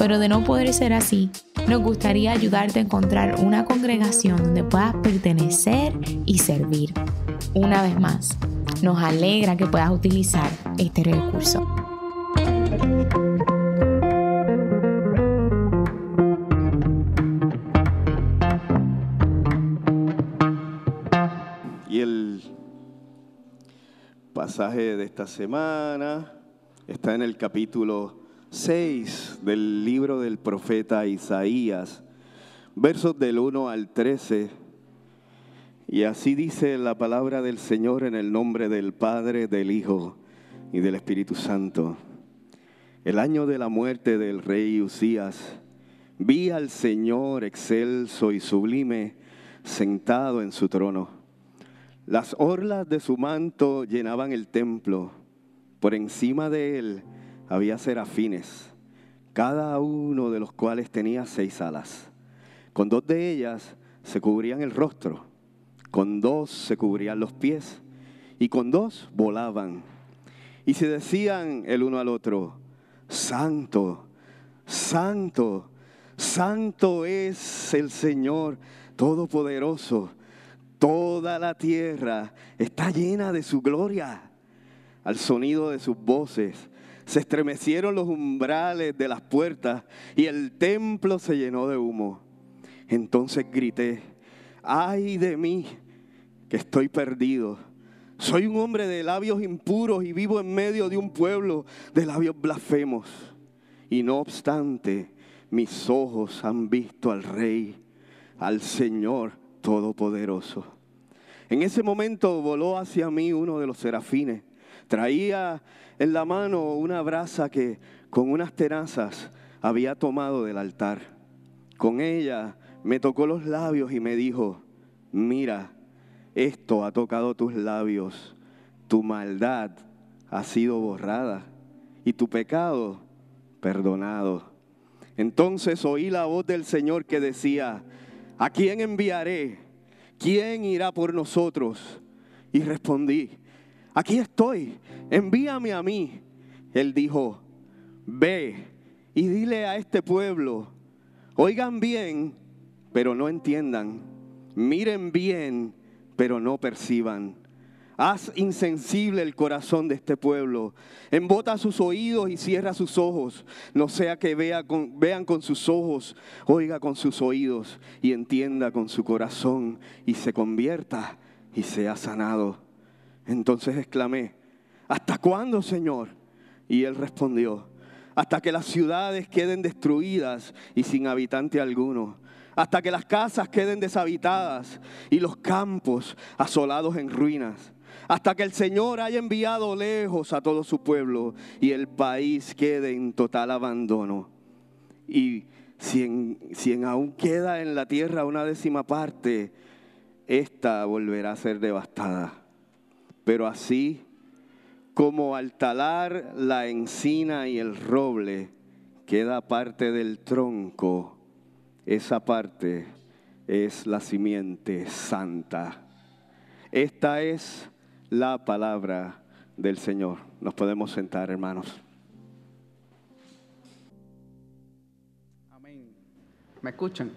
pero de no poder ser así, nos gustaría ayudarte a encontrar una congregación donde puedas pertenecer y servir. Una vez más, nos alegra que puedas utilizar este recurso. Y el pasaje de esta semana está en el capítulo 6 del libro del profeta Isaías, versos del 1 al 13. Y así dice la palabra del Señor en el nombre del Padre, del Hijo y del Espíritu Santo. El año de la muerte del rey Usías, vi al Señor excelso y sublime sentado en su trono. Las orlas de su manto llenaban el templo. Por encima de él había serafines, cada uno de los cuales tenía seis alas. Con dos de ellas se cubrían el rostro, con dos se cubrían los pies y con dos volaban. Y se decían el uno al otro, Santo, Santo, Santo es el Señor Todopoderoso. Toda la tierra está llena de su gloria. Al sonido de sus voces se estremecieron los umbrales de las puertas y el templo se llenó de humo. Entonces grité, ay de mí, que estoy perdido. Soy un hombre de labios impuros y vivo en medio de un pueblo de labios blasfemos. Y no obstante, mis ojos han visto al Rey, al Señor Todopoderoso. En ese momento voló hacia mí uno de los serafines. Traía en la mano una brasa que con unas tenazas había tomado del altar. Con ella me tocó los labios y me dijo, mira, esto ha tocado tus labios, tu maldad ha sido borrada y tu pecado perdonado. Entonces oí la voz del Señor que decía, ¿a quién enviaré? ¿Quién irá por nosotros? Y respondí, aquí estoy, envíame a mí. Él dijo, ve y dile a este pueblo, oigan bien, pero no entiendan, miren bien, pero no perciban. Haz insensible el corazón de este pueblo. Embota sus oídos y cierra sus ojos. No sea que vea vean con sus ojos, oiga con sus oídos y entienda con su corazón y se convierta y sea sanado. Entonces exclamé, ¿hasta cuándo, Señor? Y él respondió, hasta que las ciudades queden destruidas y sin habitante alguno, hasta que las casas queden deshabitadas y los campos asolados en ruinas, hasta que el Señor haya enviado lejos a todo su pueblo y el país quede en total abandono. Y si en, si en aún queda en la tierra una décima parte, esta volverá a ser devastada. Pero así como al talar la encina y el roble queda parte del tronco, esa parte es la simiente santa. Esta es la palabra del Señor. Nos podemos sentar, hermanos. Amén. ¿Me escuchan?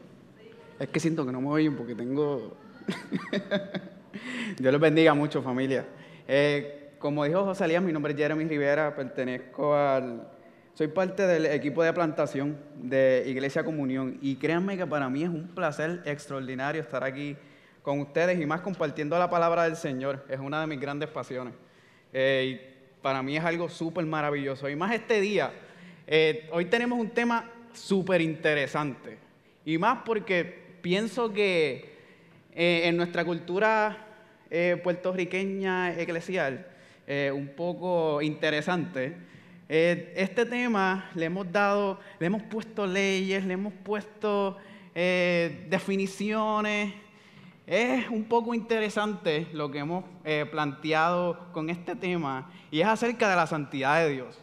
Es que siento que no me oyen porque tengo... Dios los bendiga mucho, familia. Eh, como dijo José Elías, mi nombre es Jeremy Rivera, pertenezco al... Soy parte del equipo de plantación de Iglesia Comunión y créanme que para mí es un placer extraordinario estar aquí con ustedes y más compartiendo la palabra del Señor. Es una de mis grandes pasiones. Eh, y para mí es algo súper maravilloso. Y más este día, eh, hoy tenemos un tema súper interesante. Y más porque pienso que en nuestra cultura eh, puertorriqueña eclesial, eh, un poco interesante. Eh, este tema le hemos dado, le hemos puesto leyes, le hemos puesto definiciones es un poco interesante lo que hemos eh, planteado con este tema y es acerca de la santidad de Dios.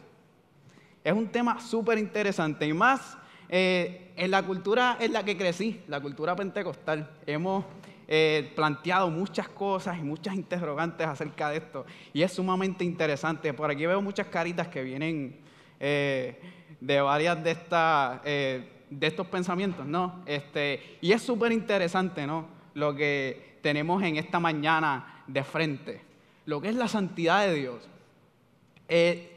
Es un tema súper interesante y más eh, en la cultura en la que crecí, la cultura pentecostal. Hemos eh, planteado muchas cosas y muchas interrogantes acerca de esto y es sumamente interesante. Por aquí veo muchas caritas que vienen de varias de, estas, de estos pensamientos, ¿no? Este, y es súper interesante, ¿no? lo que tenemos en esta mañana de frente, lo que es la santidad de Dios. Eh,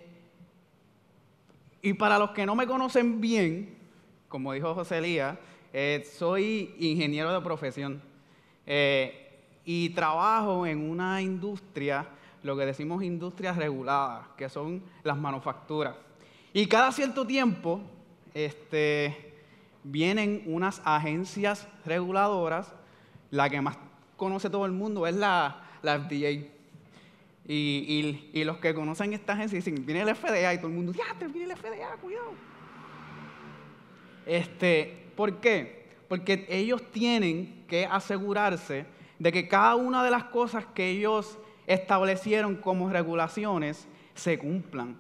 y para los que no me conocen bien, como dijo José Elías, eh, soy ingeniero de profesión eh, y trabajo en una industria, lo que decimos industrias reguladas, que son las manufacturas. Y cada cierto tiempo este, vienen unas agencias reguladoras la que más conoce todo el mundo es la, la FDA. Y, los que conocen esta agencia dicen, viene el FDA y todo el mundo, ya, viene el FDA, cuidado. Este, ¿Por qué? Porque ellos tienen que asegurarse de que cada una de las cosas que ellos establecieron como regulaciones se cumplan.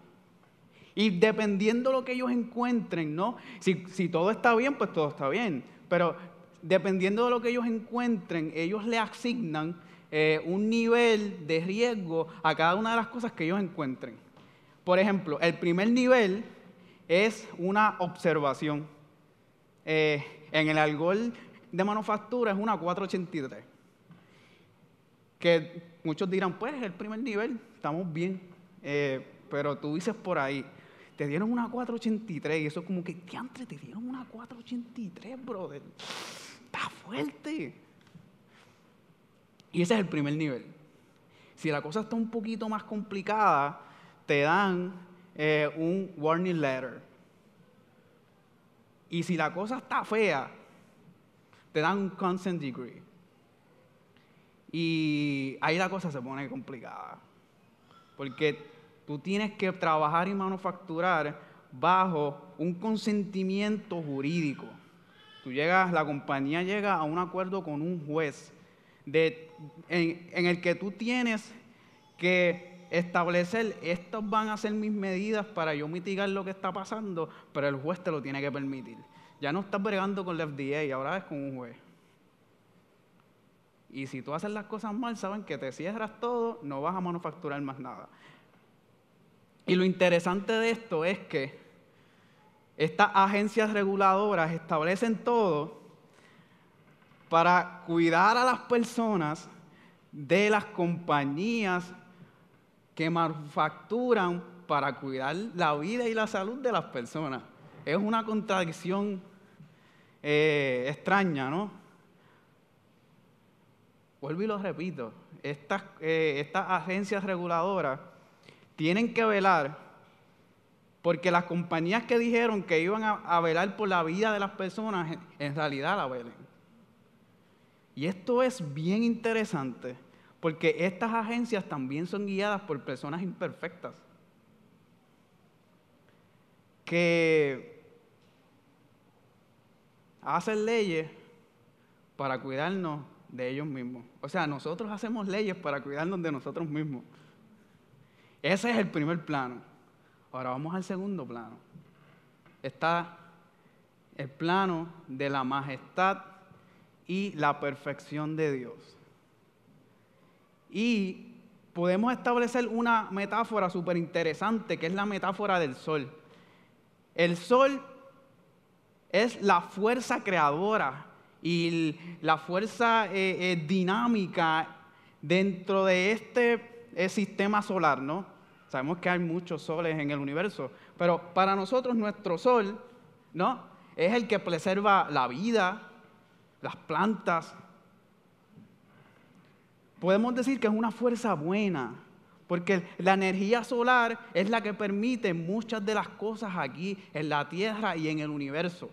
Y dependiendo de lo que ellos encuentren, ¿no? Si, todo está bien, pues todo está bien. Pero dependiendo de lo que ellos encuentren, ellos le asignan eh, un nivel de riesgo a cada una de las cosas que ellos encuentren. Por ejemplo, el primer nivel es una observación. Eh, en el alcohol de manufactura es una 483. Que muchos dirán, pues el primer nivel, estamos bien. Eh, pero tú dices por ahí, te dieron una 483 y eso es como que, diantre, te dieron una 483, brother está fuerte. Y ese es el primer nivel. Si la cosa está un poquito más complicada, te dan eh, un warning letter. Y si la cosa está fea, te dan un consent degree. Y ahí la cosa se pone complicada. Porque tú tienes que trabajar y manufacturar bajo un consentimiento jurídico. Tú llegas, la compañía llega a un acuerdo con un juez de, en, el que tú tienes que establecer, estas van a ser mis medidas para yo mitigar lo que está pasando, pero el juez te lo tiene que permitir. Ya no estás bregando con la FDA, ahora es con un juez. Y si tú haces las cosas mal, saben que te cierras todo, no vas a manufacturar más nada. Y lo interesante de esto es que estas agencias reguladoras establecen todo para cuidar a las personas de las compañías que manufacturan para cuidar la vida y la salud de las personas. Es una contradicción eh, extraña, ¿no? Vuelvo y lo repito, estas, eh, estas agencias reguladoras tienen que velar porque las compañías que dijeron que iban a, velar por la vida de las personas, en realidad la velen. Y esto es bien interesante, porque estas agencias también son guiadas por personas imperfectas. Que hacen leyes para cuidarnos de ellos mismos. O sea, nosotros hacemos leyes para cuidarnos de nosotros mismos. Ese es el primer plano. Ahora vamos al segundo plano. Está el plano de la majestad y la perfección de Dios. Y podemos establecer una metáfora súper interesante, que es la metáfora del sol. El sol es la fuerza creadora y la fuerza eh, eh, dinámica dentro de este eh, sistema solar, ¿no? Sabemos que hay muchos soles en el universo, pero para nosotros nuestro sol, ¿no? Es el que preserva la vida, las plantas. Podemos decir que es una fuerza buena, porque la energía solar es la que permite muchas de las cosas aquí en la Tierra y en el universo.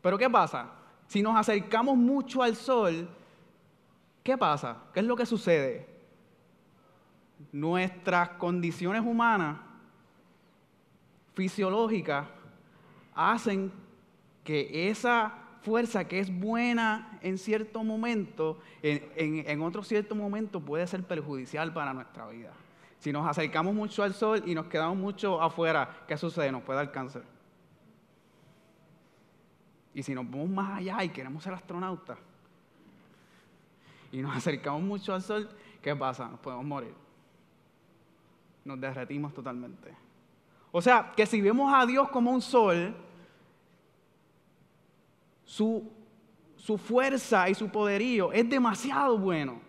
Pero ¿qué pasa? Si nos acercamos mucho al Sol, ¿qué pasa? ¿Qué es lo que sucede? nuestras condiciones humanas, fisiológicas, hacen que esa fuerza que es buena en cierto momento, en, otro cierto momento puede ser perjudicial para nuestra vida. Si nos acercamos mucho al sol y nos quedamos mucho afuera, ¿qué sucede? Nos puede dar cáncer. Y si nos vamos más allá y queremos ser astronautas, y nos acercamos mucho al sol, ¿qué pasa? Nos podemos morir. Nos derretimos totalmente. O sea, que si vemos a Dios como un sol, su, su fuerza y su poderío es demasiado bueno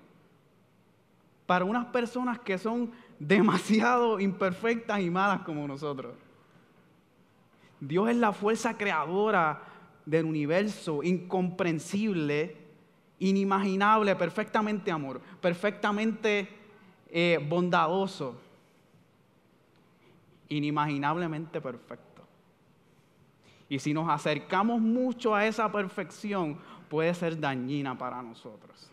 para unas personas que son demasiado imperfectas y malas como nosotros. Dios es la fuerza creadora del universo, incomprensible, inimaginable, perfectamente amor, perfectamente eh, bondadoso, inimaginablemente perfecto. Y si nos acercamos mucho a esa perfección, puede ser dañina para nosotros.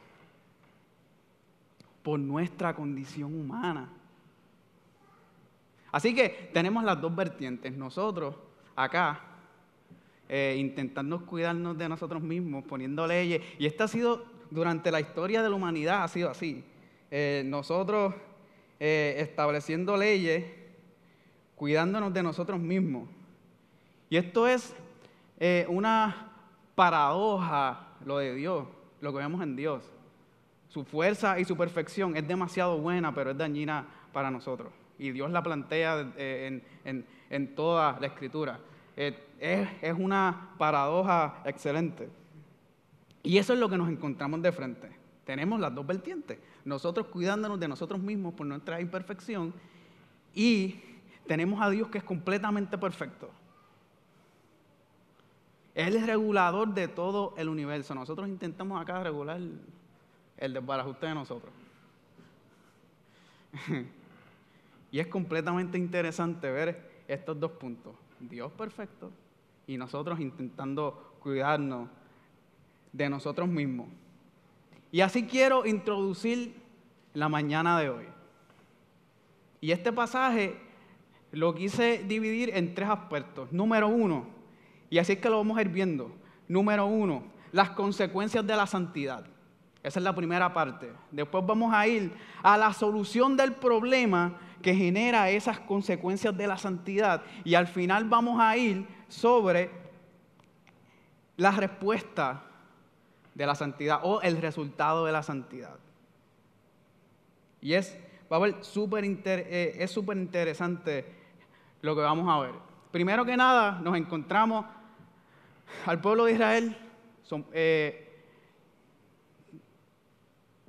Por nuestra condición humana. Así que tenemos las dos vertientes. Nosotros acá eh, intentando cuidarnos de nosotros mismos, poniendo leyes. Y esta ha sido, durante la historia de la humanidad, ha sido así. Eh, nosotros eh, estableciendo leyes, cuidándonos de nosotros mismos. Y esto es una paradoja, lo de Dios, lo que vemos en Dios. Su fuerza y su perfección es demasiado buena, pero es dañina para nosotros. Y Dios la plantea en, en toda la escritura. Eh, es, una paradoja excelente. Y eso es lo que nos encontramos de frente. Tenemos las dos vertientes. Nosotros cuidándonos de nosotros mismos por nuestra imperfección y tenemos a Dios que es completamente perfecto. Es regulador de todo el universo. Nosotros intentamos acá regular el desbarajuste de nosotros. y es completamente interesante ver estos dos puntos. Dios perfecto y nosotros intentando cuidarnos de nosotros mismos. Y así quiero introducir la mañana de hoy. Y este pasaje lo quise dividir en tres aspectos. Número uno, y así es que lo vamos a ir viendo. Número uno, las consecuencias de la santidad. Esa es la primera parte. Después vamos a ir a la solución del problema que genera esas consecuencias de la santidad. Y al final vamos a ir sobre la respuesta de la santidad o el resultado de la santidad. Y es, va a super eh, es súper interesante lo que vamos a ver. Primero que nada, nos encontramos al pueblo de Israel eh,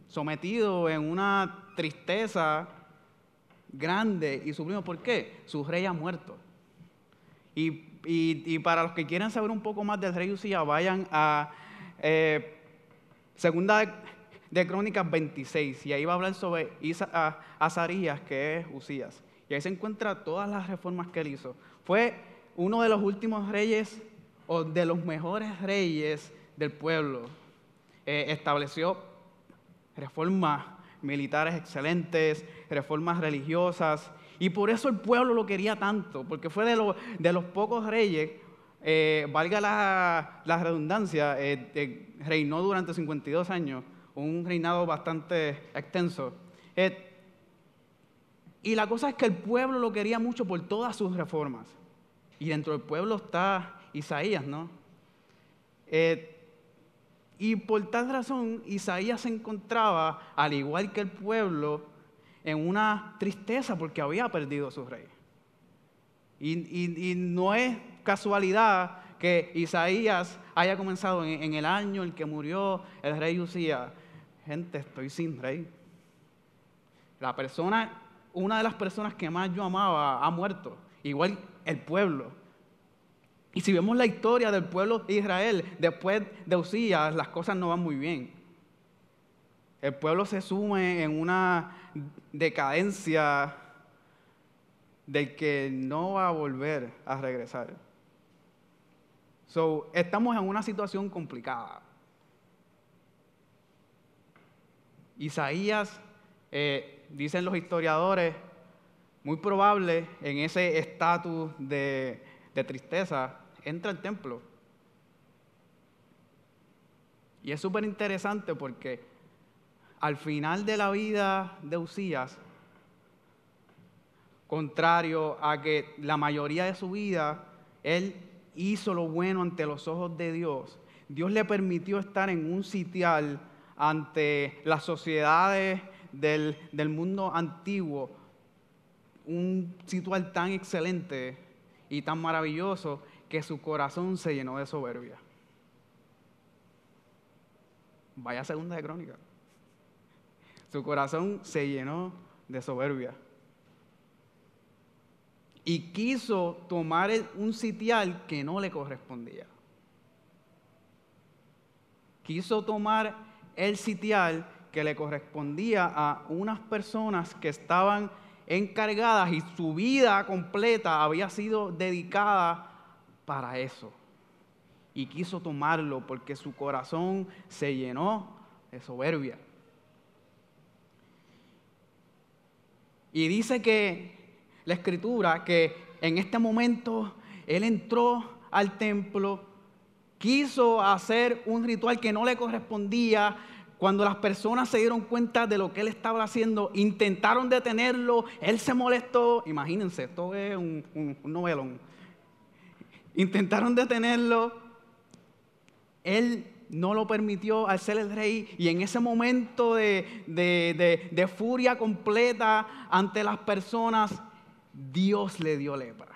sometido en una tristeza grande y sublime. ¿Por qué? Su rey ha muerto. Y, para los que quieran saber un poco más del rey Usía, vayan a eh, Segunda de, Crónicas 26 y ahí va a hablar sobre Azarías, que es Usías. Y ahí se encuentra todas las reformas que él hizo. Fue uno de los últimos reyes de los mejores reyes del pueblo. Eh, estableció reformas militares excelentes, reformas religiosas. Y por eso el pueblo lo quería tanto, porque fue de, de los pocos reyes, eh, valga la, redundancia, eh, reinó durante 52 años, un reinado bastante extenso. Y la cosa es que el pueblo lo quería mucho por todas sus reformas. Y dentro del pueblo está Isaías, ¿no? Y por tal razón, Isaías se encontraba, al igual que el pueblo, en una tristeza porque había perdido a su rey. Y, no es casualidad que Isaías haya comenzado en, el año en que murió el rey Usías. Gente, estoy sin rey. La persona, una de las personas que más yo amaba ha muerto. Igual el pueblo. Y si vemos la historia del pueblo de Israel, después de Usías, las cosas no van muy bien. El pueblo se sume en una decadencia del que no va a volver a regresar. So, estamos en una situación complicada. Isaías, eh, dicen los historiadores, muy probable en ese estatus de, de tristeza, entra al templo Y es súper interesante porque al final de la vida de Usías, contrario a que la mayoría de su vida, él hizo lo bueno ante los ojos de Dios. Dios le permitió estar en un sitial ante las sociedades del, del mundo antiguo, un sitial tan excelente y tan maravilloso que su corazón se llenó de soberbia. Vaya segunda de crónica. Su corazón se llenó de soberbia. Y quiso tomar un sitial que no le correspondía. Quiso tomar el sitial que le correspondía a unas personas que estaban encargadas y su vida completa había sido dedicada para eso. Y quiso tomarlo porque su corazón se llenó de soberbia. Y dice que la escritura que en este momento él entró al templo, quiso hacer un ritual que no le correspondía. Cuando las personas se dieron cuenta de lo que él estaba haciendo, intentaron detenerlo, él se molestó. Imagínense, esto es un, un novelón. Intentaron detenerlo, él no lo permitió al ser el rey y en ese momento de, furia completa ante las personas, Dios le dio lepra.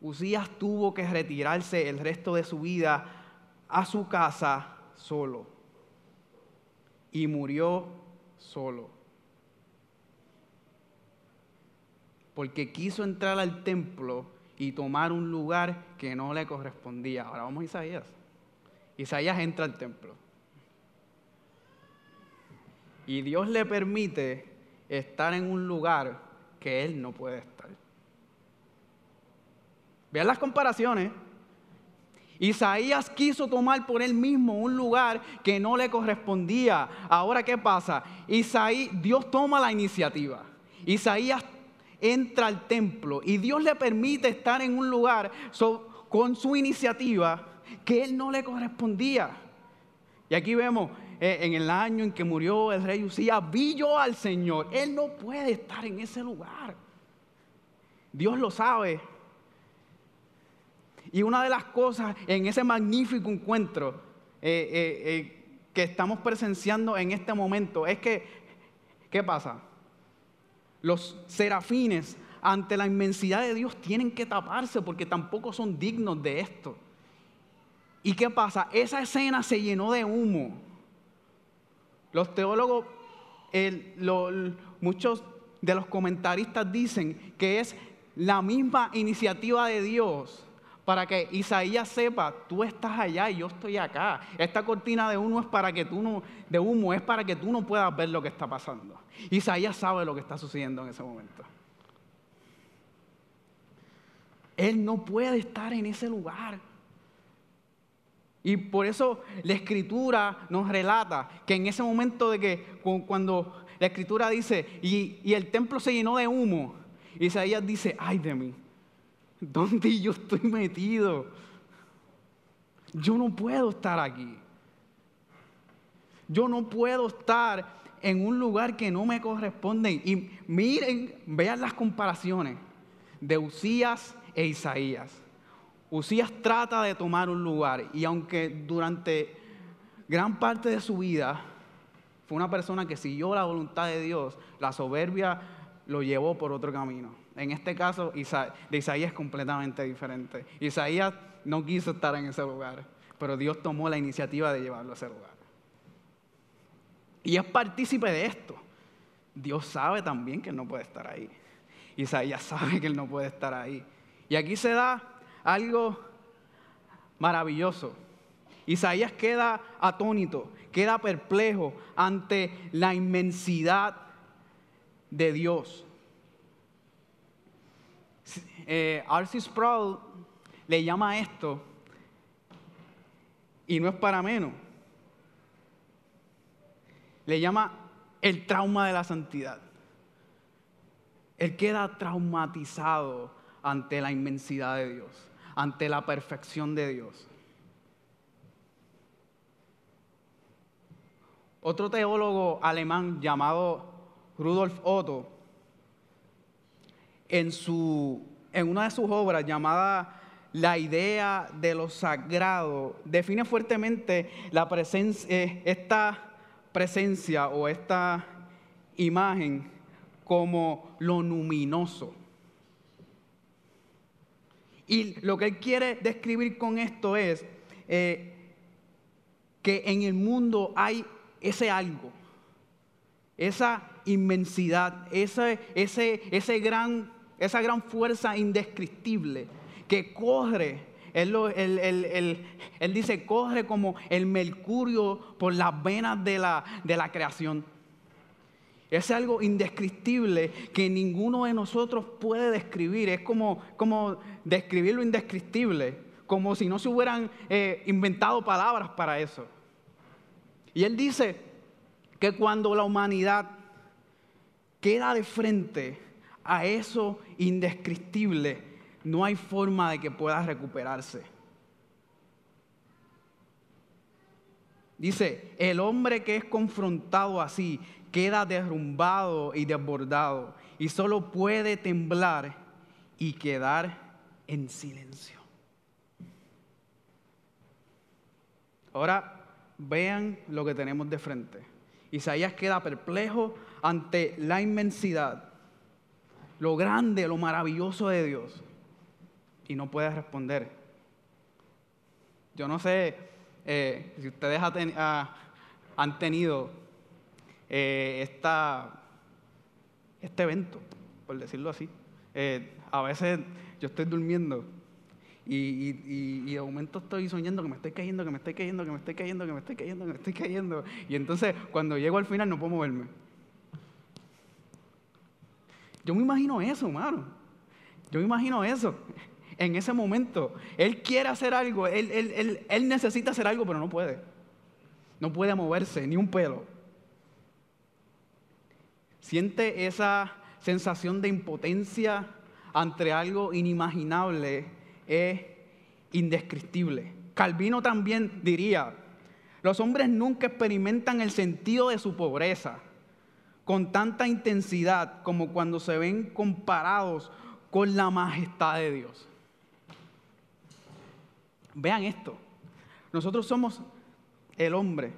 Usías tuvo que retirarse el resto de su vida a su casa solo y murió solo. Porque quiso entrar al templo y tomar un lugar que no le correspondía. Ahora vamos a Isaías. Isaías entra al templo. Y Dios le permite estar en un lugar que él no puede estar. Vean las comparaciones. Isaías quiso tomar por él mismo un lugar que no le correspondía. Ahora, ¿qué pasa? Isaías, Dios toma la iniciativa. Isaías entra al templo y Dios le permite estar en un lugar con su iniciativa que él no le correspondía. Y aquí vemos eh, en el año en que murió el rey Usías, vi yo al Señor. Él no puede estar en ese lugar. Dios lo sabe. Y una de las cosas en ese magnífico encuentro eh, eh, que estamos presenciando en este momento es que, ¿qué pasa? Los serafines ante la inmensidad de Dios tienen que taparse porque tampoco son dignos de esto. ¿Y qué pasa? Esa escena se llenó de humo. Los teólogos, muchos de los comentaristas dicen que es la misma iniciativa de Dios para que Isaías sepa, tú estás allá y yo estoy acá. Esta cortina de humo es para que tú no, de humo es para que tú no puedas ver lo que está pasando. Isaías sabe lo que está sucediendo en ese momento. Él no puede estar en ese lugar. Y por eso la escritura nos relata que en ese momento de que cuando la escritura dice, y, y el templo se llenó de humo, Isaías dice, ay de mí, ¿Dónde yo estoy metido? Yo no puedo estar aquí. Yo no puedo estar en un lugar que no me corresponde. Y miren, vean las comparaciones de Usías e Isaías. Usías trata de tomar un lugar y aunque durante gran parte de su vida fue una persona que siguió la voluntad de Dios, la soberbia lo llevó por otro camino. En este caso, de Isaías es completamente diferente. Isaías no quiso estar en ese lugar, pero Dios tomó la iniciativa de llevarlo a ese lugar. Y es partícipe de esto. Dios sabe también que él no puede estar ahí. Isaías sabe que él no puede estar ahí. Y aquí se da algo maravilloso. Isaías queda atónito, queda perplejo ante la inmensidad de Dios eh, R.C. Sproul le llama esto, y no es para menos, le llama el trauma de la santidad. Él queda traumatizado ante la inmensidad de Dios, ante la perfección de Dios. Otro teólogo alemán llamado Rudolf Otto en, su, en una de sus obras llamada La idea de lo sagrado, define fuertemente eh, esta presencia o esta imagen como lo luminoso. Y lo que él quiere describir con esto es eh, que en el mundo hay ese algo, esa inmensidad, ese, ese, ese gran, esa gran fuerza indescriptible que corre, él, él, dice, corre como el mercurio por las venas de la, de la creación. Es algo indescriptible que ninguno de nosotros puede describir. Es como, como describir lo indescriptible, como si no se hubieran eh, inventado palabras para eso. Y él dice que cuando la humanidad queda de frente a eso indescriptible, no hay forma de que pueda recuperarse. Dice, el hombre que es confrontado así queda derrumbado y desbordado y solo puede temblar y quedar en silencio. Ahora vean lo que tenemos de frente. Isaías queda perplejo ante la inmensidad, lo grande, lo maravilloso de Dios y no puede responder. Yo no sé eh, si ustedes han tenido eh, este evento, por decirlo así. Eh, a veces yo estoy durmiendo y, de momento estoy soñando que me estoy cayendo, que me estoy cayendo, que me estoy cayendo, que me estoy cayendo, que me estoy cayendo. Y entonces cuando llego al final no puedo moverme. Yo me imagino eso, hermano. Yo me imagino eso. En ese momento, él quiere hacer algo, él, él necesita hacer algo, pero no puede. No puede moverse, ni un pelo. Siente esa sensación de impotencia ante algo inimaginable, es indescriptible. Calvino también diría, los hombres nunca experimentan el sentido de su pobreza con tanta intensidad como cuando se ven comparados con la majestad de Dios. Vean esto, nosotros somos el hombre,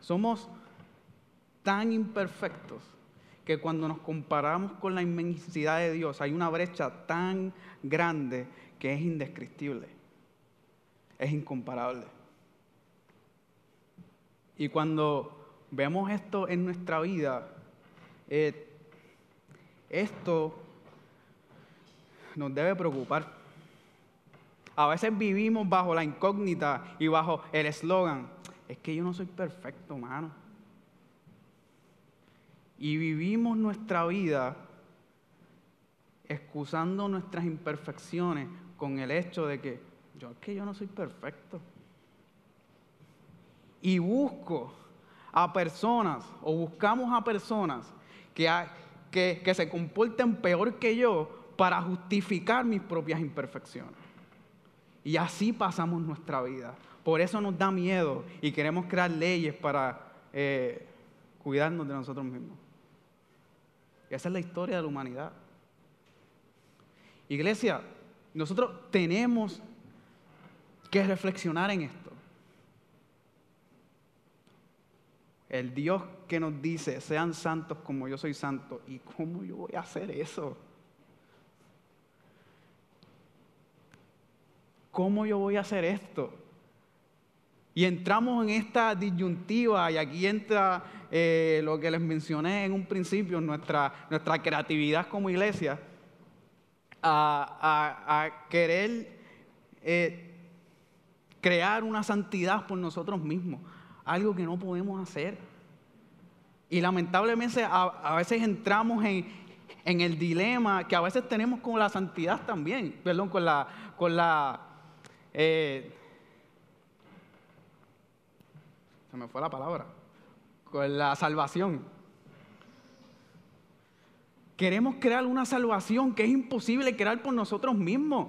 somos tan imperfectos que cuando nos comparamos con la inmensidad de Dios hay una brecha tan grande que es indescriptible, es incomparable. Y cuando vemos esto en nuestra vida, eh, esto nos debe preocupar. A veces vivimos bajo la incógnita y bajo el eslogan, es que yo no soy perfecto, mano y vivimos nuestra vida excusando nuestras imperfecciones con el hecho de que yo es que yo no soy perfecto. Y busco a personas o buscamos a personas que, que, se comporten peor que yo para justificar mis propias imperfecciones. Y así pasamos nuestra vida. Por eso nos da miedo y queremos crear leyes para eh, cuidarnos de nosotros mismos. Esa es la historia de la humanidad. Iglesia, nosotros tenemos que reflexionar en esto. El Dios que nos dice, sean santos como yo soy santo. ¿Y cómo yo voy a hacer eso? ¿Cómo yo voy a hacer esto? Y entramos en esta disyuntiva y aquí entra eh, lo que les mencioné en un principio, nuestra, nuestra creatividad como iglesia, a, querer eh, crear una santidad por nosotros mismos, algo que no podemos hacer. Y lamentablemente a, veces entramos en, el dilema que a veces tenemos con la santidad también, perdón, con la... Con la eh, se me fue la palabra, con la salvación. Queremos crear una salvación que es imposible crear por nosotros mismos.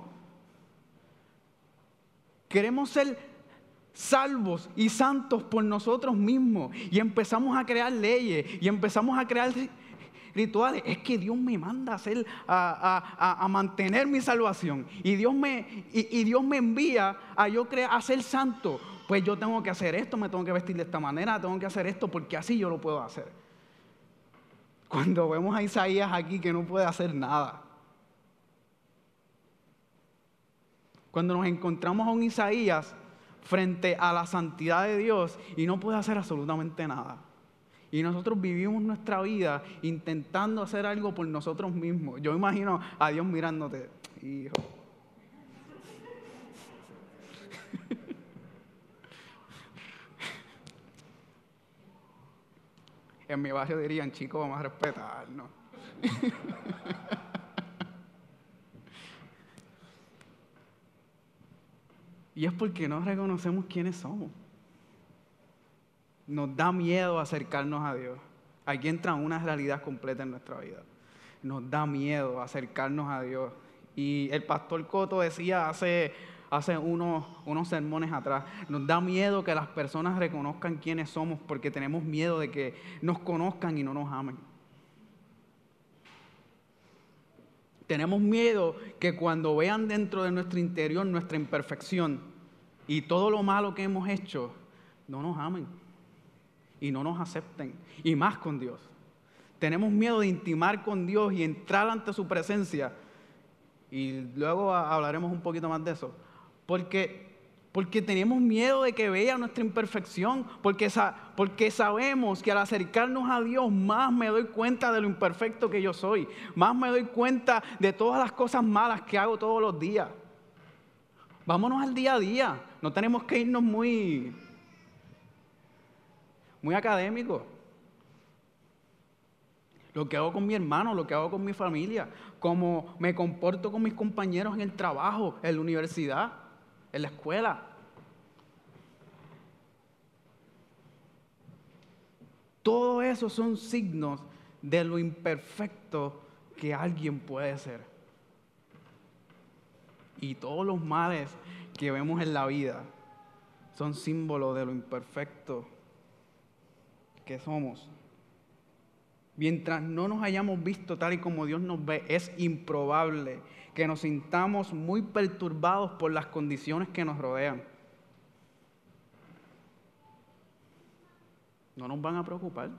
Queremos ser salvos y santos por nosotros mismos y empezamos a crear leyes y empezamos a crear rituales. Es que Dios me manda a, hacer, a, mantener mi salvación y Dios, me, y, Dios me envía a yo crear, a ser santo. Pues yo tengo que hacer esto, me tengo que vestir de esta manera, tengo que hacer esto porque así yo lo puedo hacer. Cuando vemos a Isaías aquí que no puede hacer nada. Cuando nos encontramos a un Isaías frente a la santidad de Dios y no puede hacer absolutamente nada. Y nosotros vivimos nuestra vida intentando hacer algo por nosotros mismos. Yo imagino a Dios mirándote, hijo. En mi barrio dirían, chicos, vamos a respetarnos. Y es porque no reconocemos quiénes somos. Nos da miedo acercarnos a Dios. Aquí entra una realidad completa en nuestra vida. Nos da miedo acercarnos a Dios. Y el pastor Coto decía hace, hace unos, unos sermones atrás, nos da miedo que las personas reconozcan quiénes somos porque tenemos miedo de que nos conozcan y no nos amen. Tenemos miedo que cuando vean dentro de nuestro interior nuestra imperfección y todo lo malo que hemos hecho, no nos amen y no nos acepten. Y más con Dios. Tenemos miedo de intimar con Dios y entrar ante su presencia. Y luego hablaremos un poquito más de eso. Porque porque tenemos miedo de que vea nuestra imperfección, porque, sabemos que al acercarnos a Dios más me doy cuenta de lo imperfecto que yo soy, más me doy cuenta de todas las cosas malas que hago todos los días. Vámonos al día a día, no tenemos que irnos muy, muy académicos. Lo que hago con mi hermano, lo que hago con mi familia, cómo me comporto con mis compañeros en el trabajo, en la universidad en la escuela. Todo eso son signos de lo imperfecto que alguien puede ser. Y todos los males que vemos en la vida son símbolos de lo imperfecto que somos. Mientras no nos hayamos visto tal y como Dios nos ve, es improbable que nos sintamos muy perturbados por las condiciones que nos rodean. No nos van a preocupar.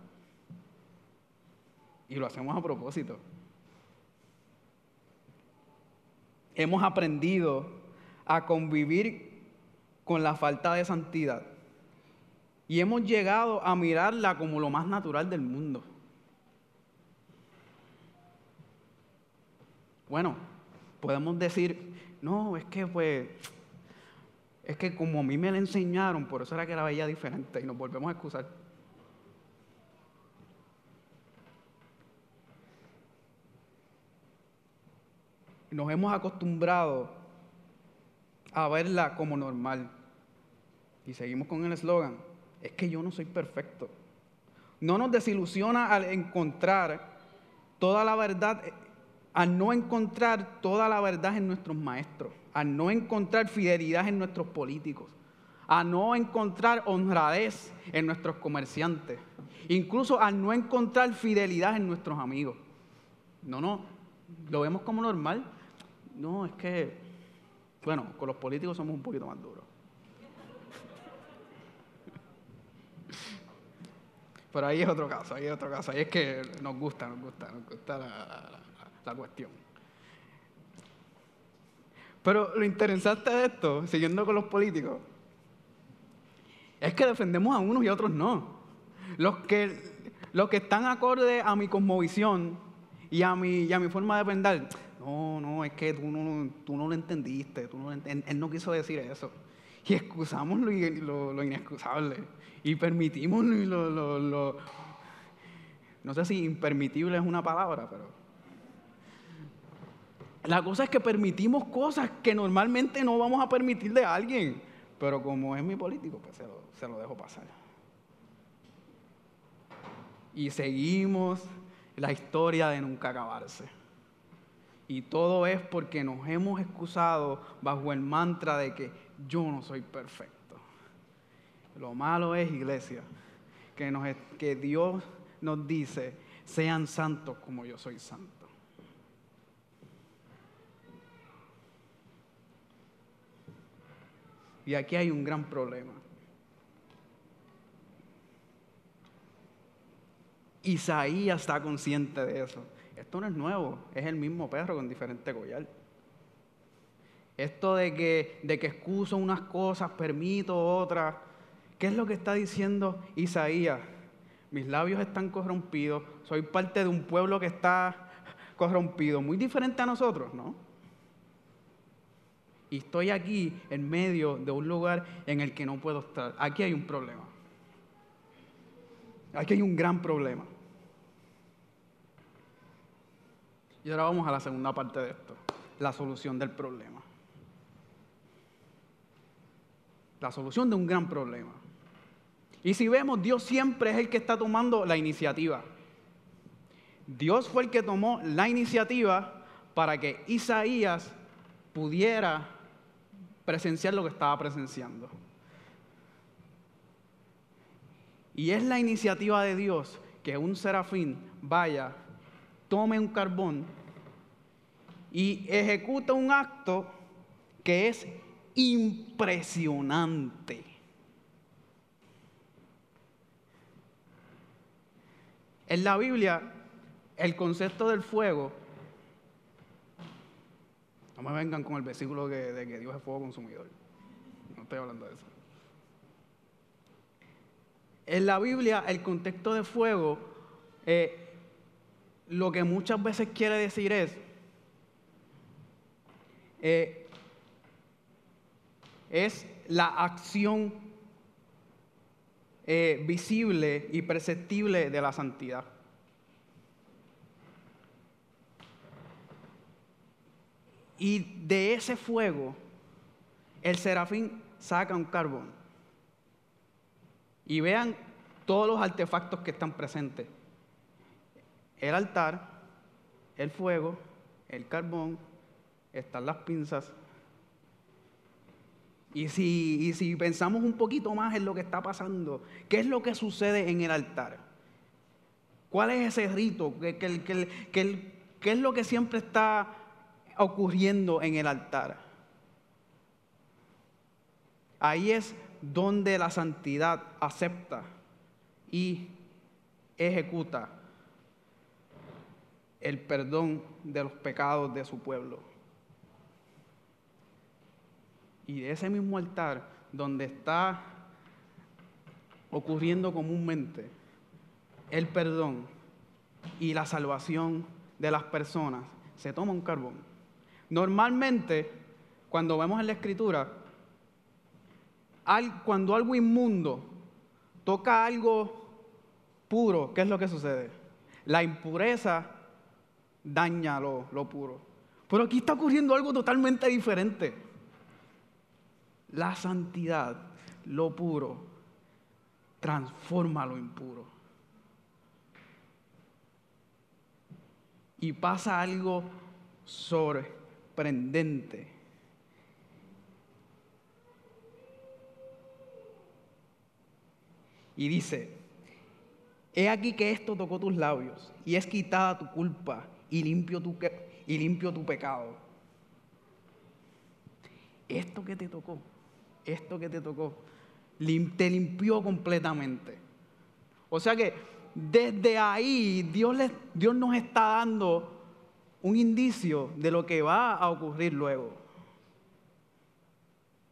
Y lo hacemos a propósito. Hemos aprendido a convivir con la falta de santidad. Y hemos llegado a mirarla como lo más natural del mundo. Bueno, podemos decir, no, es que pues, es que como a mí me la enseñaron, por eso era que la veía diferente y nos volvemos a excusar. Nos hemos acostumbrado a verla como normal. Y seguimos con el eslogan, es que yo no soy perfecto. No nos desilusiona al encontrar toda la verdad al no encontrar toda la verdad en nuestros maestros, al no encontrar fidelidad en nuestros políticos, a no encontrar honradez en nuestros comerciantes, incluso al no encontrar fidelidad en nuestros amigos. No, no, lo vemos como normal. No, es que, bueno, con los políticos somos un poquito más duros. Pero ahí es otro caso, ahí es otro caso. Ahí es que nos gusta, nos gusta, nos gusta la, la cuestión. Pero lo interesante de esto, siguiendo con los políticos, es que defendemos a unos y a otros no. Los que, los que están acorde a mi cosmovisión y a mi, y a mi forma de pensar, no, no, es que tú no, tú no lo entendiste, tú no él, no quiso decir eso. Y excusamos lo, inexcusable. Y permitimos lo, No sé si impermitible es una palabra, pero la cosa es que permitimos cosas que normalmente no vamos a permitir de alguien. Pero como es mi político, pues se lo, dejo pasar. Y seguimos la historia de nunca acabarse. Y todo es porque nos hemos excusado bajo el mantra de que yo no soy perfecto. Lo malo es, iglesia, que, que Dios nos dice, sean santos como yo soy santo. Y aquí hay un gran problema. Isaías está consciente de eso. Esto no es nuevo, es el mismo perro con diferente collar. Esto de que, de que excuso unas cosas, permito otras. ¿Qué es lo que está diciendo Isaías? Mis labios están corrompidos, soy parte de un pueblo que está corrompido, muy diferente a nosotros, ¿no? Y estoy aquí en medio de un lugar en el que no puedo estar. Aquí hay un problema. Aquí hay un gran problema. Y ahora vamos a la segunda parte de esto, la solución del problema. La solución de un gran problema. Y si vemos, Dios siempre es el que está tomando la iniciativa. Dios fue el que tomó la iniciativa para que Isaías pudiera presenciar lo que estaba presenciando. Y es la iniciativa de Dios que un serafín vaya tome un carbón y ejecuta un acto que es impresionante. En la Biblia, el concepto del fuego, no me vengan con el versículo de que Dios es fuego consumidor, no estoy hablando de eso. En la Biblia, el contexto de fuego eh, lo que muchas veces quiere decir es, eh, es la acción eh, visible y perceptible de la santidad. Y de ese fuego, el serafín saca un carbón. Y vean todos los artefactos que están presentes el altar, el fuego, el carbón, están las pinzas. Y si, si pensamos un poquito más en lo que está pasando, ¿qué es lo que sucede en el altar? ¿Cuál es ese rito? ¿Qué, qué es lo que siempre está ocurriendo en el altar? Ahí es donde la santidad acepta y ejecuta el perdón de los pecados de su pueblo. Y de ese mismo altar, donde está ocurriendo comúnmente el perdón y la salvación de las personas, se toma un carbón. Normalmente, cuando vemos en la escritura, cuando algo inmundo toca algo puro, ¿qué es lo que sucede? La impureza daña lo, puro. Pero aquí está ocurriendo algo totalmente diferente. La santidad, lo puro, transforma lo impuro. Y pasa algo Y dice, he aquí que esto tocó tus labios y es quitada tu culpa y limpio tu, y limpio tu pecado. Esto que te tocó, esto que te tocó, te limpió completamente. O sea que desde ahí Dios, Dios nos está dando un indicio de lo que va a ocurrir luego.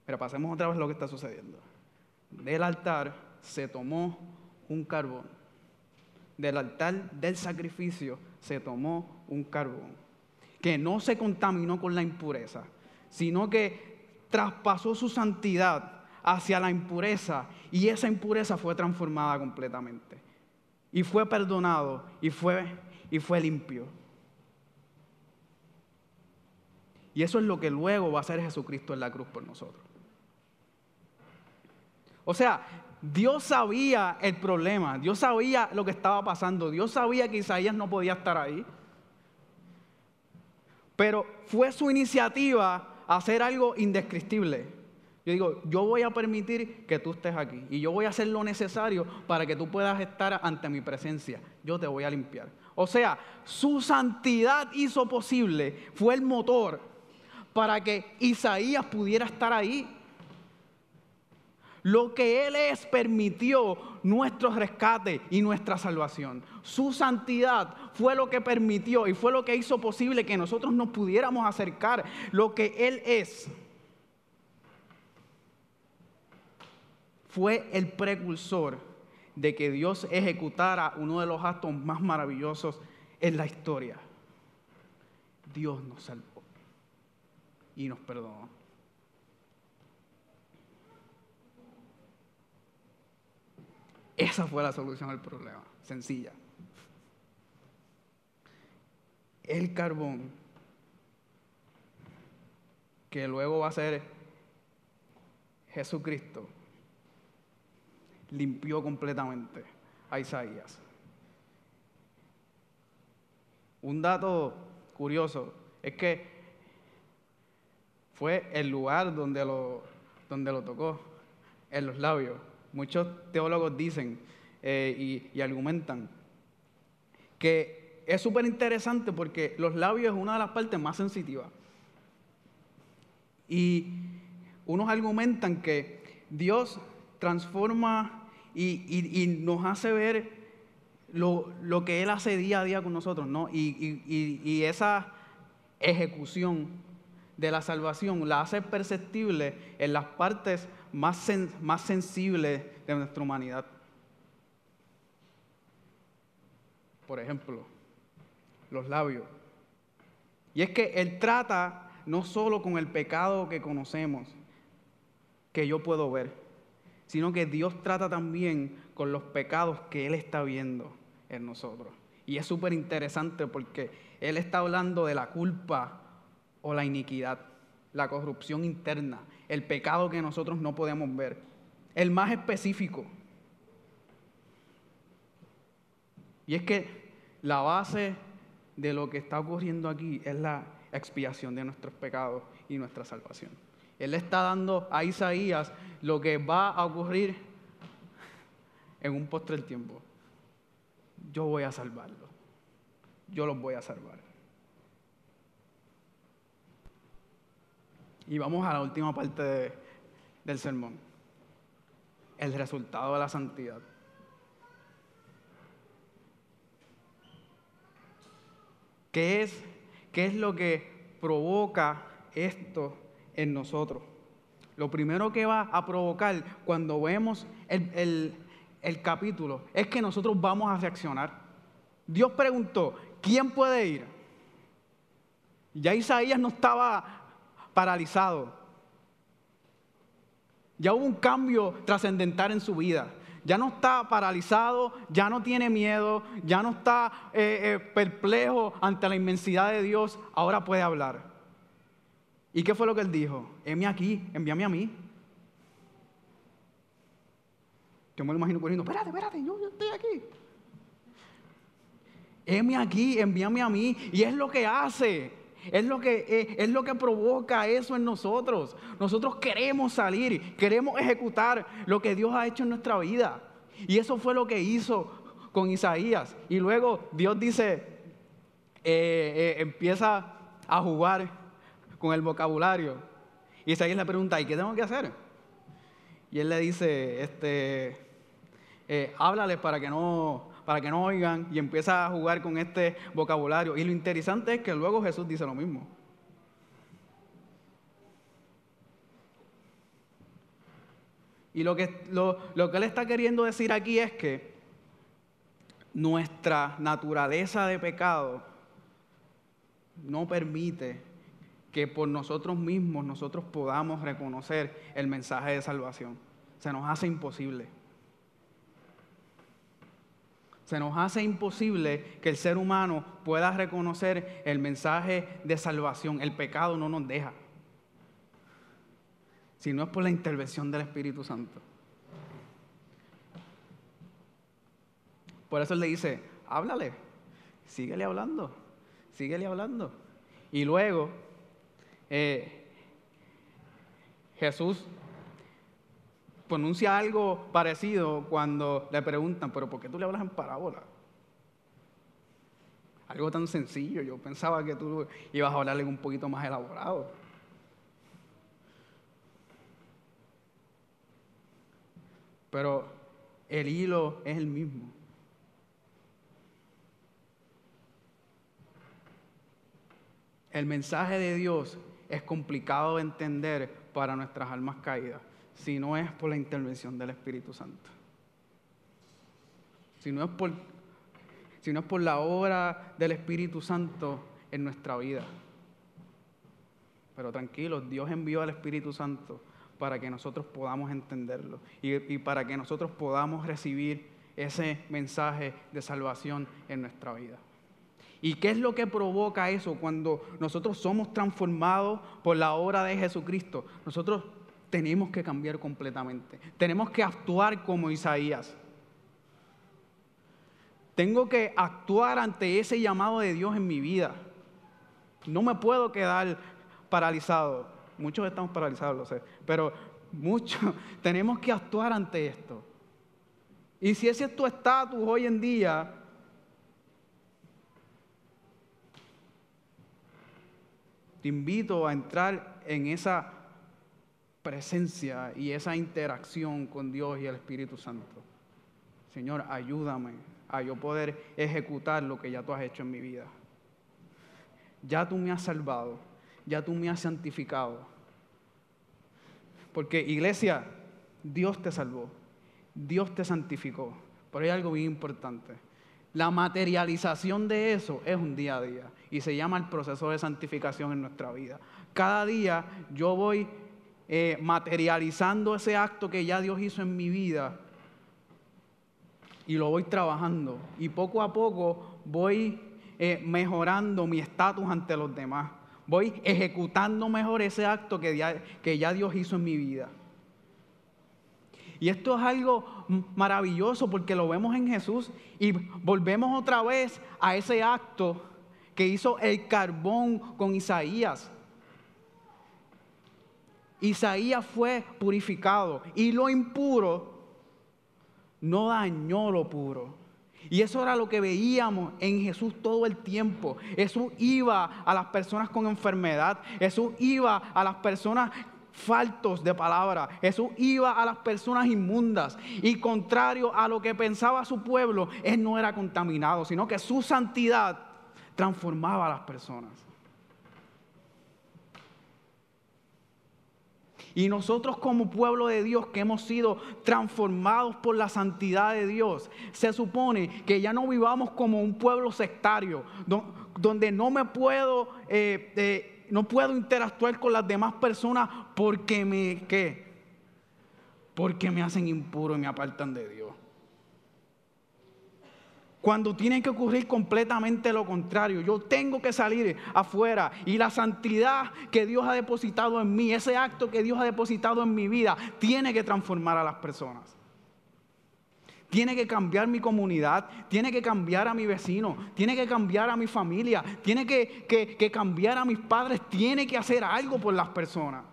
Pero pasemos otra vez lo que está sucediendo. Del altar se tomó un carbón. Del altar del sacrificio se tomó un carbón, que no se contaminó con la impureza, sino que traspasó su santidad hacia la impureza y esa impureza fue transformada completamente. Y fue perdonado y fue, y fue limpio. Y eso es lo que luego va a hacer Jesucristo en la cruz por nosotros. O sea, Dios sabía el problema, Dios sabía lo que estaba pasando, Dios sabía que Isaías no podía estar ahí. Pero fue su iniciativa hacer algo indescriptible. Yo digo, yo voy a permitir que tú estés aquí y yo voy a hacer lo necesario para que tú puedas estar ante mi presencia. Yo te voy a limpiar. O sea, su santidad hizo posible, fue el motor para que Isaías pudiera estar ahí. Lo que Él es permitió nuestro rescate y nuestra salvación. Su santidad fue lo que permitió y fue lo que hizo posible que nosotros nos pudiéramos acercar. Lo que Él es fue el precursor de que Dios ejecutara uno de los actos más maravillosos en la historia. Dios nos salvó y nos perdonó. Esa fue la solución al problema, sencilla. El carbón, que luego va a ser Jesucristo, limpió completamente a Isaías. Un dato curioso es que fue el lugar donde lo, donde lo tocó, en los labios. Muchos teólogos dicen eh, y, argumentan que es súper interesante porque los labios es una de las partes más sensitivas. Y unos argumentan que Dios transforma y, nos hace ver lo, que Él hace día a día con nosotros, ¿no? Y, esa ejecución de la salvación la hace perceptible en las partes más, más sensible de nuestra humanidad. Por ejemplo, los labios. Y es que Él trata no solo con el pecado que conocemos, que yo puedo ver, sino que Dios trata también con los pecados que Él está viendo en nosotros. Y es súper interesante porque Él está hablando de la culpa o la iniquidad, la corrupción interna, el pecado que nosotros no podemos ver. El más específico. Y es que la base de lo que está ocurriendo aquí es la expiación de nuestros pecados y nuestra salvación. Él está dando a Isaías lo que va a ocurrir en un postre del tiempo. Yo voy a salvarlo. Yo los voy a salvar. Y vamos a la última parte del sermón. El resultado de la santidad. ¿Qué es, qué es lo que provoca esto en nosotros? Lo primero que va a provocar cuando vemos el, el capítulo es que nosotros vamos a reaccionar. Dios preguntó, ¿quién puede ir? Ya Isaías no estaba paralizado. Ya hubo un cambio trascendental en su vida. Ya no está paralizado, ya no tiene miedo, ya no está eh, eh, perplejo ante la inmensidad de Dios, ahora puede hablar. ¿Y qué fue lo que él dijo? Heme aquí, envíame a mí. Yo me lo imagino corriendo, espérate, espérate, yo, yo estoy aquí. Heme aquí, envíame a mí. Y es lo que hace. Es lo, que, eh, es lo que provoca eso en nosotros. Nosotros queremos salir, queremos ejecutar lo que Dios ha hecho en nuestra vida. Y eso fue lo que hizo con Isaías. Y luego Dios dice, eh, eh, empieza a jugar con el vocabulario. Y Isaías le pregunta, ¿y qué tengo que hacer? Y él le dice, este, háblales para que no para que no oigan y empieza a jugar con este vocabulario. Y lo interesante es que luego Jesús dice lo mismo. Y lo que, lo, lo que él está queriendo decir aquí es que nuestra naturaleza de pecado no permite que por nosotros mismos nosotros podamos reconocer el mensaje de salvación. Se nos hace imposible. Se nos hace imposible que el ser humano pueda reconocer el mensaje de salvación. El pecado no nos deja. Si no es por la intervención del Espíritu Santo. Por eso él le dice, háblale, síguele hablando, síguele hablando. Y luego eh, Jesús pronuncia algo parecido cuando le preguntan, pero ¿por qué tú le hablas en parábola? Algo tan sencillo, yo pensaba que tú ibas a hablarle un poquito más elaborado. Pero el hilo es el mismo. El mensaje de Dios es complicado de entender para nuestras almas caídas si no es por la intervención del Espíritu Santo. Si no es por, es por la obra del Espíritu Santo en nuestra vida. Pero tranquilos, Dios envió al Espíritu Santo para que nosotros podamos entenderlo y, y para que nosotros podamos recibir ese mensaje de salvación en nuestra vida. ¿Y qué es lo que provoca eso cuando nosotros somos transformados por la obra de Jesucristo? Nosotros tenemos que cambiar completamente. Tenemos que actuar como Isaías. Tengo que actuar ante ese llamado de Dios en mi vida. No me puedo quedar paralizado. Muchos estamos paralizados, lo sé. Pero muchos tenemos que actuar ante esto. Y si ese es tu estatus hoy en día, te invito a entrar en esa presencia y esa interacción con Dios y el Espíritu Santo. Señor, ayúdame a yo poder ejecutar lo que ya tú has hecho en mi vida. Ya tú me has salvado, ya tú me has santificado. Porque iglesia, Dios te salvó, Dios te santificó. Pero hay algo bien importante. La materialización de eso es un día a día y se llama el proceso de santificación en nuestra vida. Cada día yo voy eh, materializando ese acto que ya Dios hizo en mi vida y lo voy trabajando y poco a poco voy eh, mejorando mi estatus ante los demás. Voy ejecutando mejor ese acto que que ya Dios hizo en mi vida. Y esto es algo maravilloso porque lo vemos en Jesús y volvemos otra vez a ese acto que hizo el carbón con Isaías. Isaías fue purificado y lo impuro no dañó lo puro. Y eso era lo que veíamos en Jesús todo el tiempo. Jesús iba a las personas con enfermedad. Jesús iba a las personas faltos de palabra. Jesús iba a las personas inmundas y contrario a lo que pensaba su pueblo, él no era contaminado, sino que su santidad transformaba a las personas. Y nosotros como pueblo de Dios que hemos sido transformados por la santidad de Dios, se supone que ya no vivamos como un pueblo sectario, donde no me puedo eh, eh, no puedo interactuar con las demás personas porque me, ¿qué? Porque me hacen impuro y me apartan de Dios. Cuando tiene que ocurrir completamente lo contrario, yo tengo que salir afuera y la santidad que Dios ha depositado en mí, ese acto que Dios ha depositado en mi vida, tiene que transformar a las personas. Tiene que cambiar mi comunidad, tiene que cambiar a mi vecino, tiene que cambiar a mi familia, tiene que, cambiar a mis padres, tiene que hacer algo por las personas.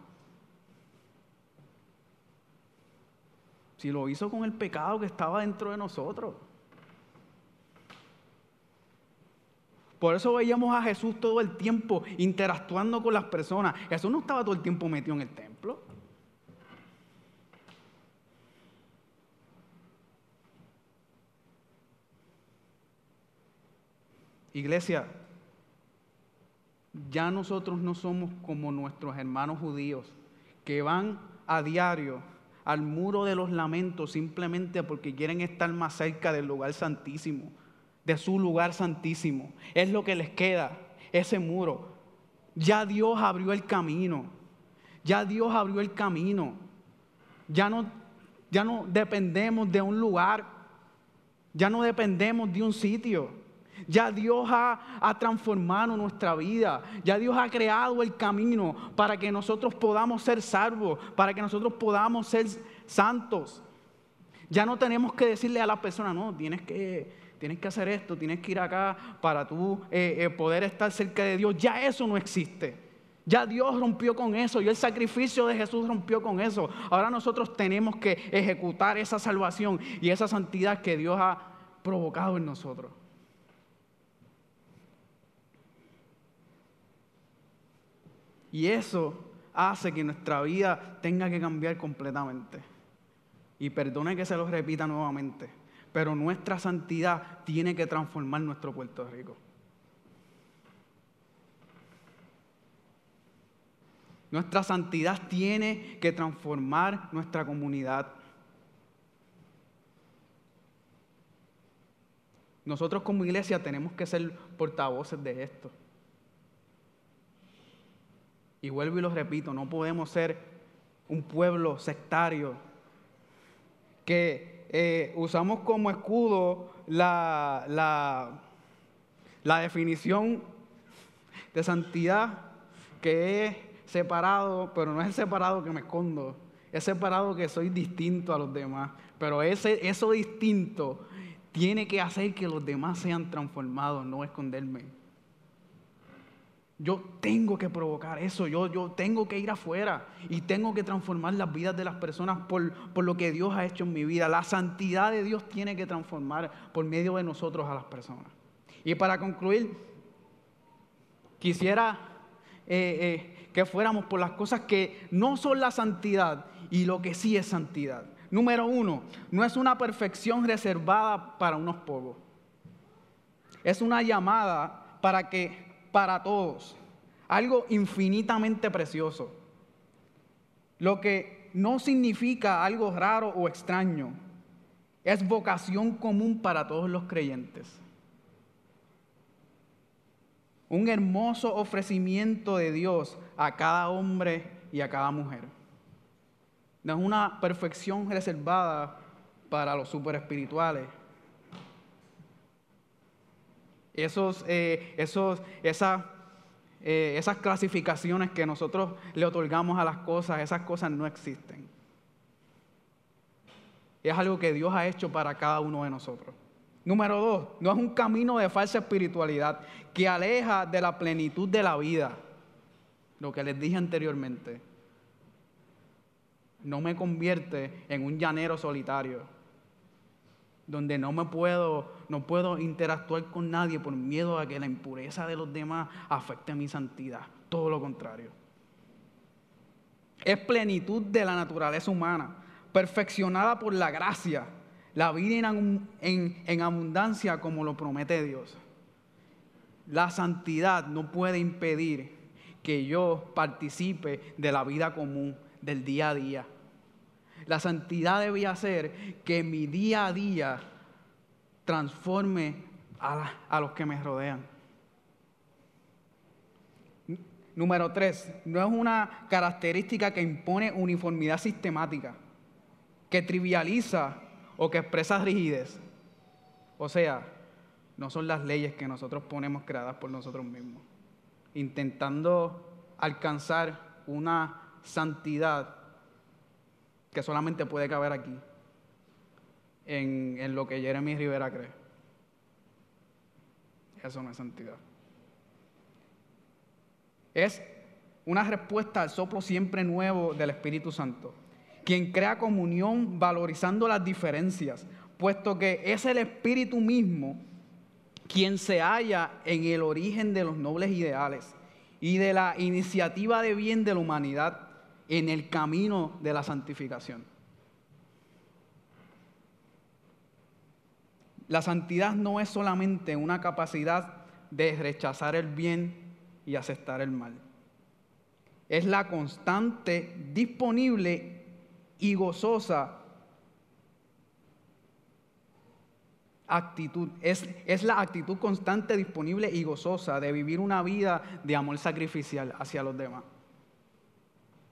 Si lo hizo con el pecado que estaba dentro de nosotros. Por eso veíamos a Jesús todo el tiempo interactuando con las personas. Jesús no estaba todo el tiempo metido en el templo. Iglesia, ya nosotros no somos como nuestros hermanos judíos que van a diario al muro de los lamentos simplemente porque quieren estar más cerca del lugar santísimo, de su lugar santísimo. Es lo que les queda, ese muro. Ya Dios abrió el camino. Ya Dios abrió el camino. Ya no, ya no dependemos de un lugar. Ya no dependemos de un sitio. Ya Dios ha, transformado nuestra vida. Ya Dios ha creado el camino para que nosotros podamos ser salvos, para que nosotros podamos ser santos. Ya no tenemos que decirle a la persona, no, tienes que, tienes que hacer esto, tienes que ir acá para tú eh, eh, poder estar cerca de Dios. Ya eso no existe. Ya Dios rompió con eso y el sacrificio de Jesús rompió con eso. Ahora nosotros tenemos que ejecutar esa salvación y esa santidad que Dios ha provocado en nosotros. Y eso hace que nuestra vida tenga que cambiar completamente. Y perdone que se lo repita nuevamente, pero nuestra santidad tiene que transformar nuestro Puerto Rico. Nuestra santidad tiene que transformar nuestra comunidad. Nosotros como iglesia tenemos que ser portavoces de esto. Y vuelvo y lo repito, no podemos ser un pueblo sectario que eh, usamos como escudo la, la, la definición de santidad que es separado, pero no es separado que me escondo, es separado que soy distinto a los demás. Pero ese, eso distinto tiene que hacer que los demás sean transformados, no esconderme. Yo tengo que provocar eso, yo, yo tengo que ir afuera y tengo que transformar las vidas de las personas por, por lo que Dios ha hecho en mi vida. La santidad de Dios tiene que transformar por medio de nosotros a las personas. Y para concluir, quisiera eh, eh, que fuéramos por las cosas que no son la santidad y lo que sí es santidad. Número uno, no es una perfección reservada para unos pocos. Es una llamada para que para todos, algo infinitamente precioso. Lo que no significa algo raro o extraño, es vocación común para todos los creyentes un hermoso ofrecimiento de Dios a cada hombre y a cada mujer. No es una perfección reservada para los super Esos, eh, esos, eh, esas clasificaciones que nosotros le otorgamos a las cosas, esas cosas no existen. Es algo que Dios ha hecho para cada uno de nosotros. Número dos, no es un camino de falsa espiritualidad que aleja de la plenitud de la vida. Lo que les dije anteriormente. No me convierte en un llanero solitario, donde no me puedo, no puedo interactuar con nadie por miedo a que la impureza de los demás afecte mi santidad. Todo lo contrario. Es plenitud de la naturaleza humana, perfeccionada por la gracia la vida en, abundancia como lo promete Dios. La santidad no puede impedir que yo participe de la vida común, del día a día. La santidad debe hacer que mi día a día transforme a, los que me rodean. Número tres, no es una característica que impone uniformidad sistemática, que trivializa o que expresa rigidez. O sea, no son las leyes que nosotros ponemos creadas por nosotros mismos, intentando alcanzar una santidad que solamente puede caber aquí, en, lo que Jeremy Rivera cree. Eso no es santidad. Es una respuesta al soplo siempre nuevo del Espíritu Santo quien crea comunión valorizando las diferencias, puesto que es el Espíritu mismo quien se halla en el origen de los nobles ideales y de la iniciativa de bien de la humanidad en el camino de la santificación. La santidad no es solamente una capacidad de rechazar el bien y aceptar el mal. Es la constante, disponible y gozosa actitud. Es, es, la actitud constante, disponible y gozosa de vivir una vida de amor sacrificial hacia los demás.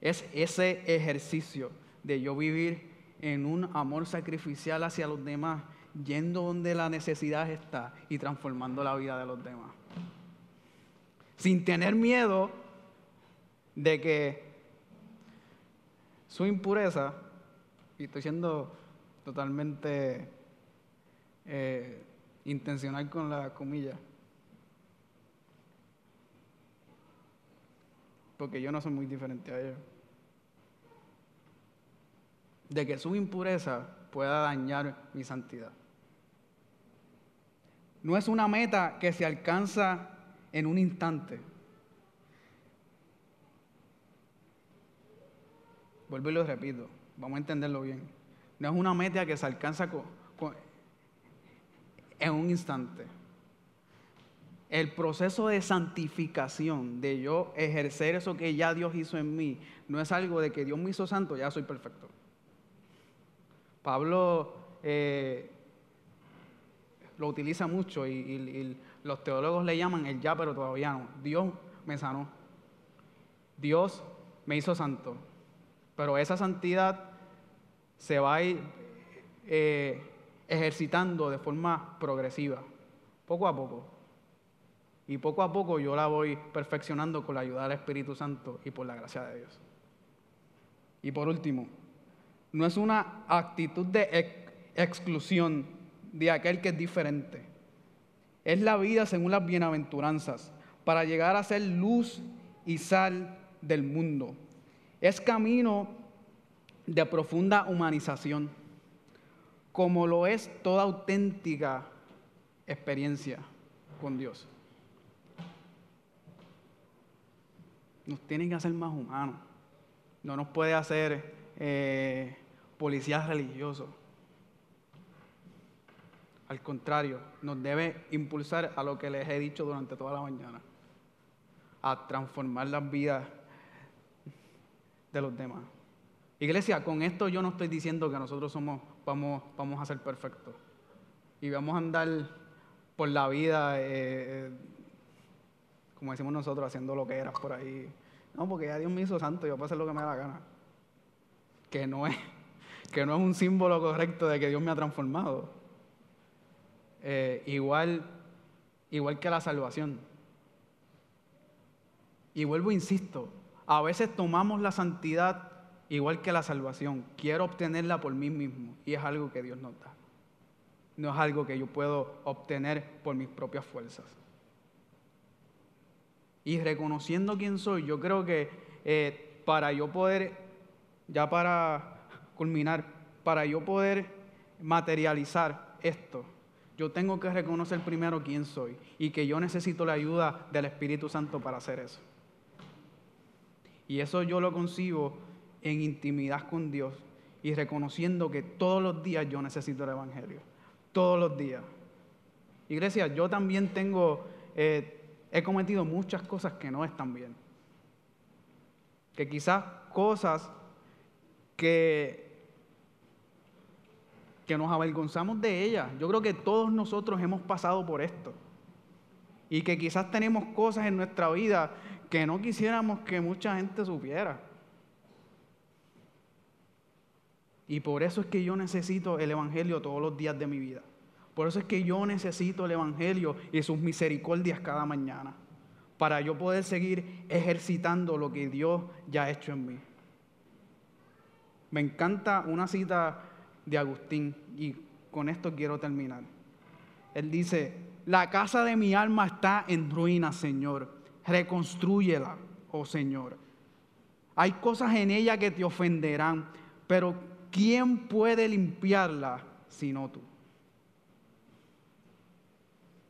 Es ese ejercicio de yo vivir en un amor sacrificial hacia los demás, yendo donde la necesidad está y transformando la vida de los demás. Sin tener miedo de que su impureza, y estoy siendo totalmente eh, intencional con la comilla, porque yo no soy muy diferente a ellos. De que su impureza pueda dañar mi santidad. No es una meta que se alcanza en un instante. Vuelvo y lo repito, vamos a entenderlo bien. No es una meta que se alcanza en un instante. El proceso de santificación, de yo ejercer eso que ya Dios hizo en mí, no es algo de que Dios me hizo santo, ya soy perfecto. Pablo eh, lo utiliza mucho y, los teólogos le llaman el ya, pero todavía no. Dios me sanó. Dios me hizo santo. Pero esa santidad se va a ir eh, ejercitando de forma progresiva, poco a poco. Y poco a poco yo la voy perfeccionando con la ayuda del Espíritu Santo y por la gracia de Dios. Y por último, no es una actitud de exclusión de aquel que es diferente. Es la vida según las bienaventuranzas, para llegar a ser luz y sal del mundo. Es camino de profunda humanización, como lo es toda auténtica experiencia con Dios. Nos tiene que hacer más humanos. No nos puede hacer eh, policías religiosos. Al contrario, nos debe impulsar a lo que les he dicho durante toda la mañana, a transformar las vidas de los demás. Iglesia, con esto yo no estoy diciendo que nosotros somos, vamos, vamos a ser perfectos y vamos a andar por la vida, eh, como decimos nosotros, haciendo lo que eras por ahí. No, porque ya Dios me hizo santo, yo puedo hacer lo que me da la gana. Que no es, que no es un símbolo correcto de que Dios me ha transformado. Eh, igual, igual que la salvación. Y vuelvo, insisto, a veces tomamos la santidad igual que la salvación. Quiero obtenerla por mí mismo y es algo que Dios nos da. No es algo que yo puedo obtener por mis propias fuerzas. Y reconociendo quién soy, yo creo que eh, para yo poder, ya para culminar, para yo poder materializar esto, yo tengo que reconocer primero quién soy y que yo necesito la ayuda del Espíritu Santo para hacer eso. Y eso yo lo concibo en intimidad con Dios y reconociendo que todos los días yo necesito el Evangelio. Todos los días. Iglesia, yo también tengo, eh, he cometido muchas cosas que no están bien. Que quizás cosas que, que nos avergonzamos de ellas. Yo creo que todos nosotros hemos pasado por esto. Y que quizás tenemos cosas en nuestra vida que no quisiéramos que mucha gente supiera. Y por eso es que yo necesito el Evangelio todos los días de mi vida. Por eso es que yo necesito el Evangelio y sus misericordias cada mañana. Para yo poder seguir ejercitando lo que Dios ya ha hecho en mí. Me encanta una cita de Agustín y con esto quiero terminar. Él dice, la casa de mi alma está en ruinas, Señor reconstrúyela, oh Señor. Hay cosas en ella que te ofenderán, pero ¿quién puede limpiarla sino tú?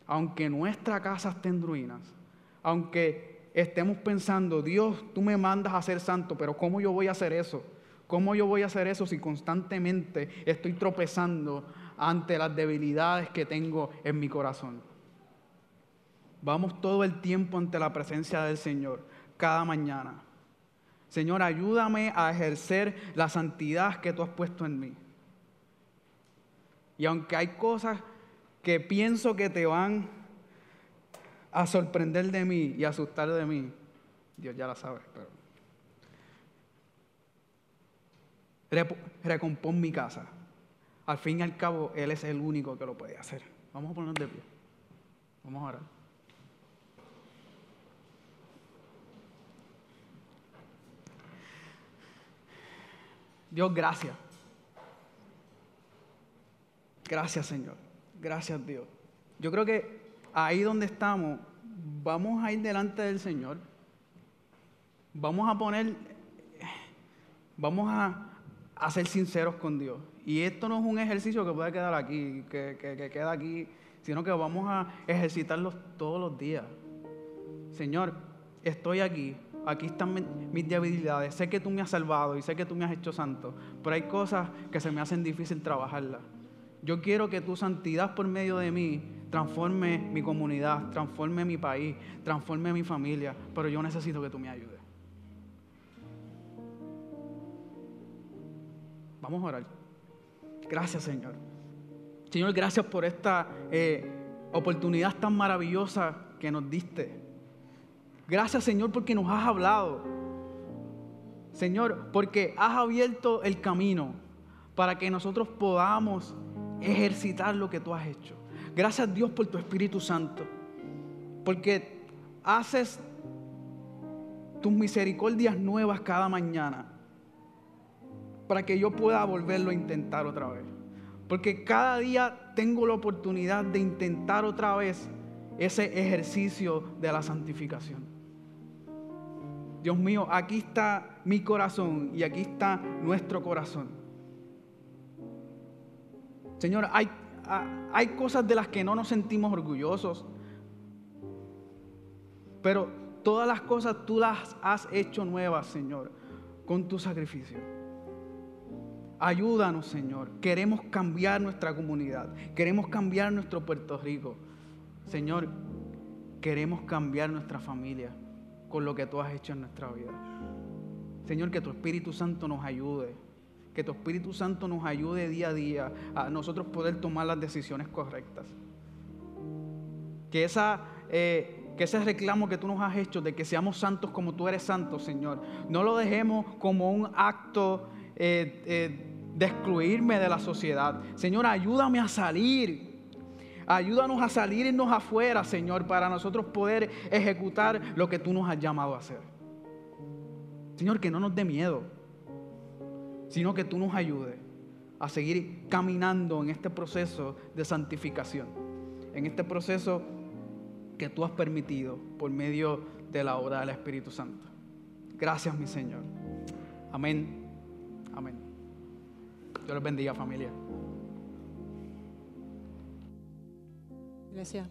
Aunque nuestra casa esté en ruinas, aunque estemos pensando, Dios, tú me mandas a ser santo, pero ¿cómo yo voy a hacer eso? ¿Cómo yo voy a hacer eso si constantemente estoy tropezando ante las debilidades que tengo en mi corazón? Vamos todo el tiempo ante la presencia del Señor, cada mañana. Señor, ayúdame a ejercer la santidad que tú has puesto en mí. Y aunque hay cosas que pienso que te van a sorprender de mí y asustar de mí, Dios ya la sabe, pero recompón mi casa. Al fin y al cabo, Él es el único que lo puede hacer. Vamos a ponernos de pie. Vamos a orar. Dios, gracias. Gracias, Señor. Gracias, Dios. Yo creo que ahí donde estamos, vamos a ir delante del Señor. vamos a poner, vamos a, ser sinceros con Dios. Y esto no es un ejercicio que pueda quedar aquí, que, que queda aquí, sino que vamos a ejercitarlo todos los días. Señor, estoy aquí, aquí están mis debilidades, sé que tú me has salvado y sé que tú me has hecho santo, pero hay cosas que se me hacen difícil trabajarlas. Yo quiero que tu santidad por medio de mí transforme mi comunidad, transforme mi país, transforme mi familia, pero yo necesito que tú me ayudes. Vamos a orar. Gracias, Señor. Señor, gracias por esta eh, oportunidad tan maravillosa que nos diste. Gracias, Señor, porque nos has hablado. Señor, porque has abierto el camino para que nosotros podamos ejercitar lo que tú has hecho. Gracias Dios por tu Espíritu Santo, porque haces tus misericordias nuevas cada mañana para que yo pueda volverlo a intentar otra vez. Porque cada día tengo la oportunidad de intentar otra vez ese ejercicio de la santificación. Dios mío, aquí está mi corazón y aquí está nuestro corazón. Señor, hay, hay cosas de las que no nos sentimos orgullosos, pero todas las cosas tú las has hecho nuevas, Señor, con tu sacrificio. Ayúdanos, Señor. Queremos cambiar nuestra comunidad. Queremos cambiar nuestro Puerto Rico. Señor, queremos cambiar nuestra familia con lo que tú has hecho en nuestra vida. Señor, que tu Espíritu Santo nos ayude que tu Espíritu Santo nos ayude día a día a nosotros poder tomar las decisiones correctas. Que, esa, eh, que ese reclamo que tú nos has hecho de que seamos santos como tú eres santo, Señor, no lo dejemos como un acto eh, eh, de excluirme de la sociedad. Señor, ayúdame a salir. Ayúdanos a salirnos afuera, Señor, para nosotros poder ejecutar lo que tú nos has llamado a hacer. Señor, que no nos dé miedo sino que tú nos ayudes a seguir caminando en este proceso de santificación, en este proceso que tú has permitido por medio de la obra del Espíritu Santo. Gracias, mi Señor. Amén. Amén. Dios les bendiga, familia. Iglesia.